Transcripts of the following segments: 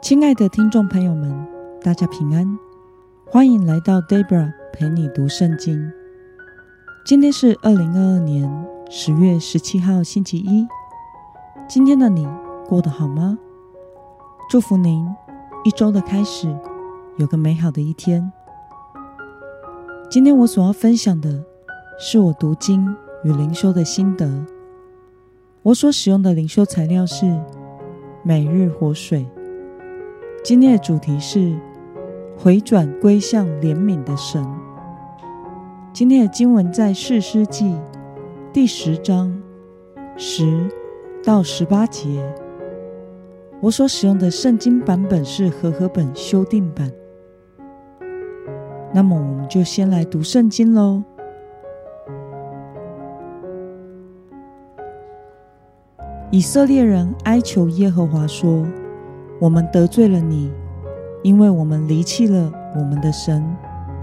亲爱的听众朋友们，大家平安，欢迎来到 Debra 陪你读圣经。今天是二零二二年十月十七号，星期一。今天的你过得好吗？祝福您一周的开始有个美好的一天。今天我所要分享的是我读经与灵修的心得。我所使用的灵修材料是每日活水。今天的主题是回转归向怜悯的神。今天的经文在士师记第十章十到十八节。我所使用的圣经版本是和合本修订版。那么，我们就先来读圣经喽。以色列人哀求耶和华说。我们得罪了你，因为我们离弃了我们的神，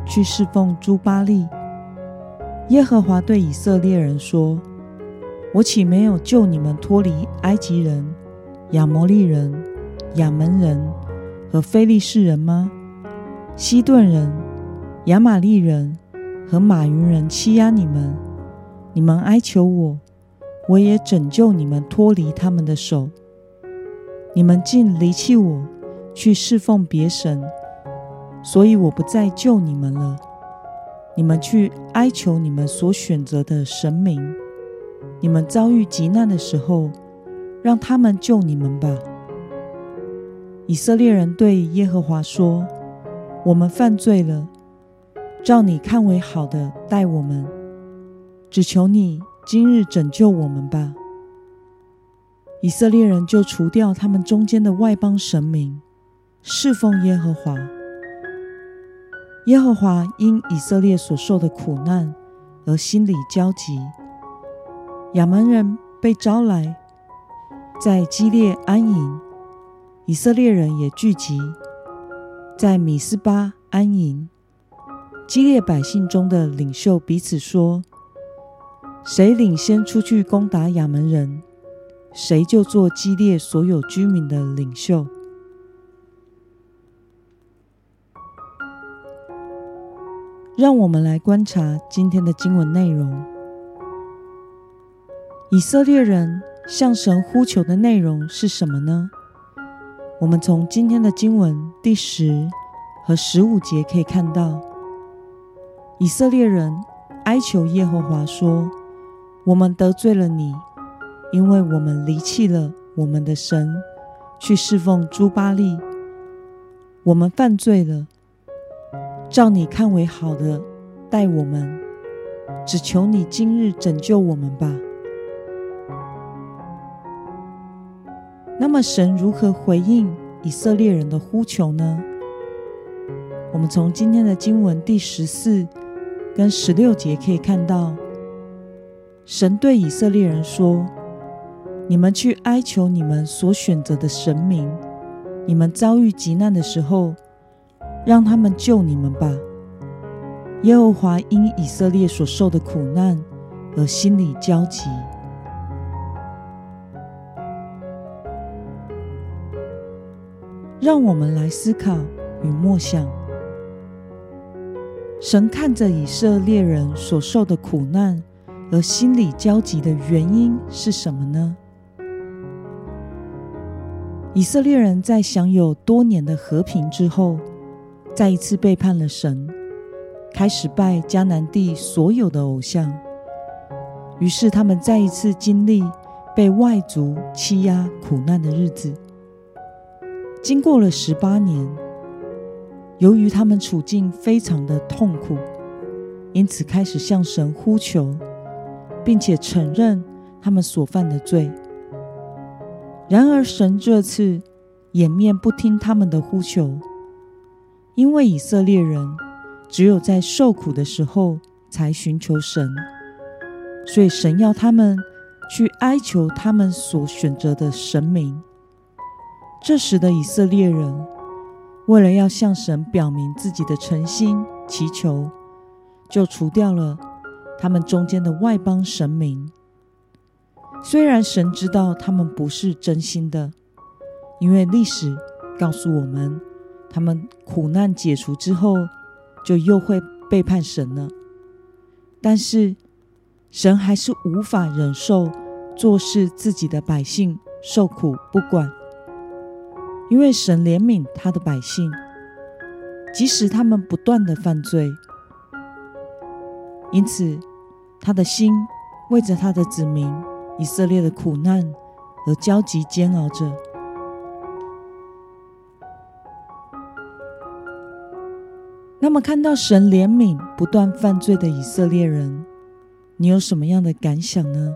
去侍奉朱巴利。耶和华对以色列人说：“我岂没有救你们脱离埃及人、亚摩利人、亚门人和非利士人吗？西顿人、亚玛利人和马云人欺压你们，你们哀求我，我也拯救你们脱离他们的手。”你们竟离弃我，去侍奉别神，所以我不再救你们了。你们去哀求你们所选择的神明。你们遭遇急难的时候，让他们救你们吧。以色列人对耶和华说：“我们犯罪了，照你看为好的待我们，只求你今日拯救我们吧。”以色列人就除掉他们中间的外邦神明，侍奉耶和华。耶和华因以色列所受的苦难而心里焦急。亚门人被招来，在基列安营；以色列人也聚集在米斯巴安营。基列百姓中的领袖彼此说：“谁领先出去攻打亚门人？”谁就做激烈所有居民的领袖。让我们来观察今天的经文内容。以色列人向神呼求的内容是什么呢？我们从今天的经文第十和十五节可以看到，以色列人哀求耶和华说：“我们得罪了你。”因为我们离弃了我们的神，去侍奉朱巴利，我们犯罪了。照你看为好的待我们，只求你今日拯救我们吧。那么，神如何回应以色列人的呼求呢？我们从今天的经文第十四跟十六节可以看到，神对以色列人说。你们去哀求你们所选择的神明，你们遭遇急难的时候，让他们救你们吧。耶和华因以色列所受的苦难而心里焦急。让我们来思考与默想：神看着以色列人所受的苦难而心里焦急的原因是什么呢？以色列人在享有多年的和平之后，再一次背叛了神，开始拜迦南地所有的偶像。于是，他们再一次经历被外族欺压、苦难的日子。经过了十八年，由于他们处境非常的痛苦，因此开始向神呼求，并且承认他们所犯的罪。然而，神这次掩面不听他们的呼求，因为以色列人只有在受苦的时候才寻求神，所以神要他们去哀求他们所选择的神明。这时的以色列人，为了要向神表明自己的诚心祈求，就除掉了他们中间的外邦神明。虽然神知道他们不是真心的，因为历史告诉我们，他们苦难解除之后，就又会背叛神了。但是神还是无法忍受做事自己的百姓受苦不管，因为神怜悯他的百姓，即使他们不断的犯罪，因此他的心为着他的子民以色列的苦难而焦急煎熬着。那么，看到神怜悯不断犯罪的以色列人，你有什么样的感想呢？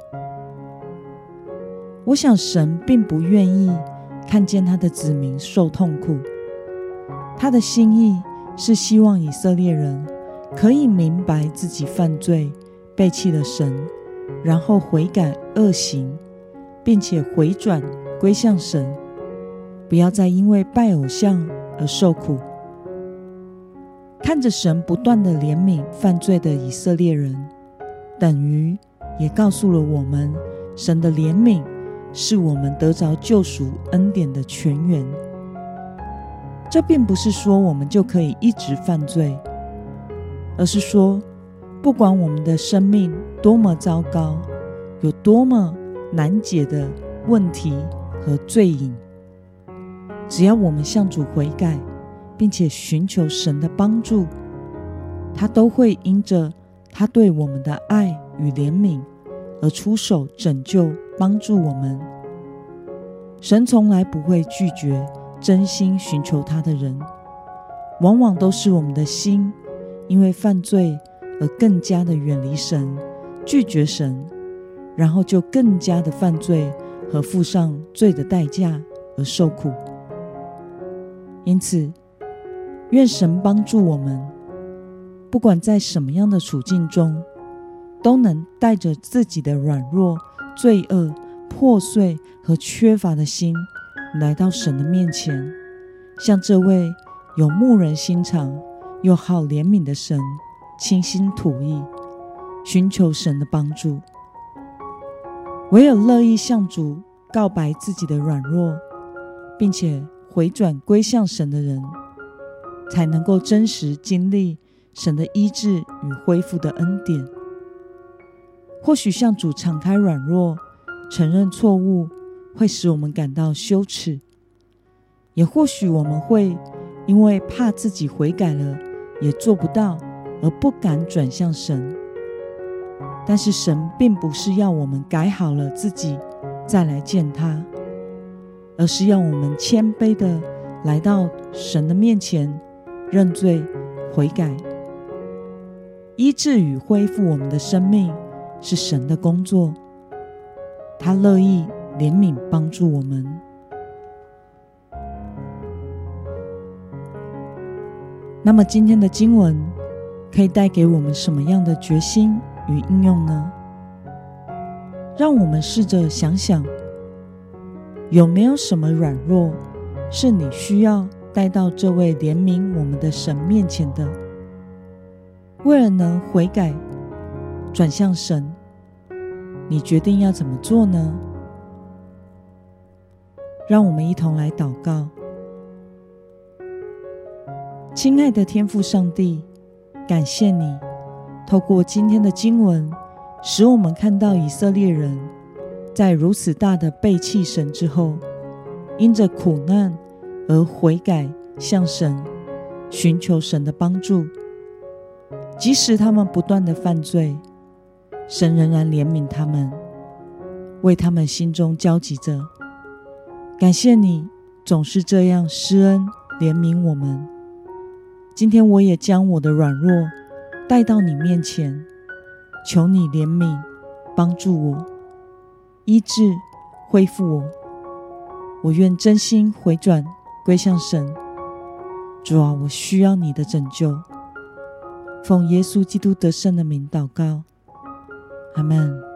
我想，神并不愿意看见他的子民受痛苦，他的心意是希望以色列人可以明白自己犯罪、背弃了神，然后悔改恶行，并且回转归向神，不要再因为拜偶像而受苦。看着神不断的怜悯犯罪的以色列人，等于也告诉了我们，神的怜悯是我们得着救赎恩典的泉源。这并不是说我们就可以一直犯罪，而是说，不管我们的生命多么糟糕，有多么难解的问题和罪瘾，只要我们向主悔改。并且寻求神的帮助，他都会因着他对我们的爱与怜悯而出手拯救、帮助我们。神从来不会拒绝真心寻求他的人，往往都是我们的心因为犯罪而更加的远离神、拒绝神，然后就更加的犯罪和付上罪的代价而受苦。因此。愿神帮助我们，不管在什么样的处境中，都能带着自己的软弱、罪恶、破碎和缺乏的心，来到神的面前，向这位有牧人心肠又好怜悯的神倾心吐意，寻求神的帮助。唯有乐意向主告白自己的软弱，并且回转归向神的人。才能够真实经历神的医治与恢复的恩典。或许向主敞开软弱、承认错误，会使我们感到羞耻；也或许我们会因为怕自己悔改了也做不到，而不敢转向神。但是神并不是要我们改好了自己再来见他，而是要我们谦卑的来到神的面前。认罪悔改，医治与恢复我们的生命是神的工作，他乐意怜悯帮助我们。那么今天的经文可以带给我们什么样的决心与应用呢？让我们试着想想，有没有什么软弱是你需要？带到这位怜悯我们的神面前的，为了能悔改转向神，你决定要怎么做呢？让我们一同来祷告。亲爱的天父上帝，感谢你透过今天的经文，使我们看到以色列人在如此大的背弃神之后，因着苦难。而悔改向神寻求神的帮助，即使他们不断的犯罪，神仍然怜悯他们，为他们心中焦急着。感谢你总是这样施恩怜悯我们。今天我也将我的软弱带到你面前，求你怜悯帮助我，医治恢复我。我愿真心回转。归向神，主啊，我需要你的拯救。奉耶稣基督得胜的名祷告，阿门。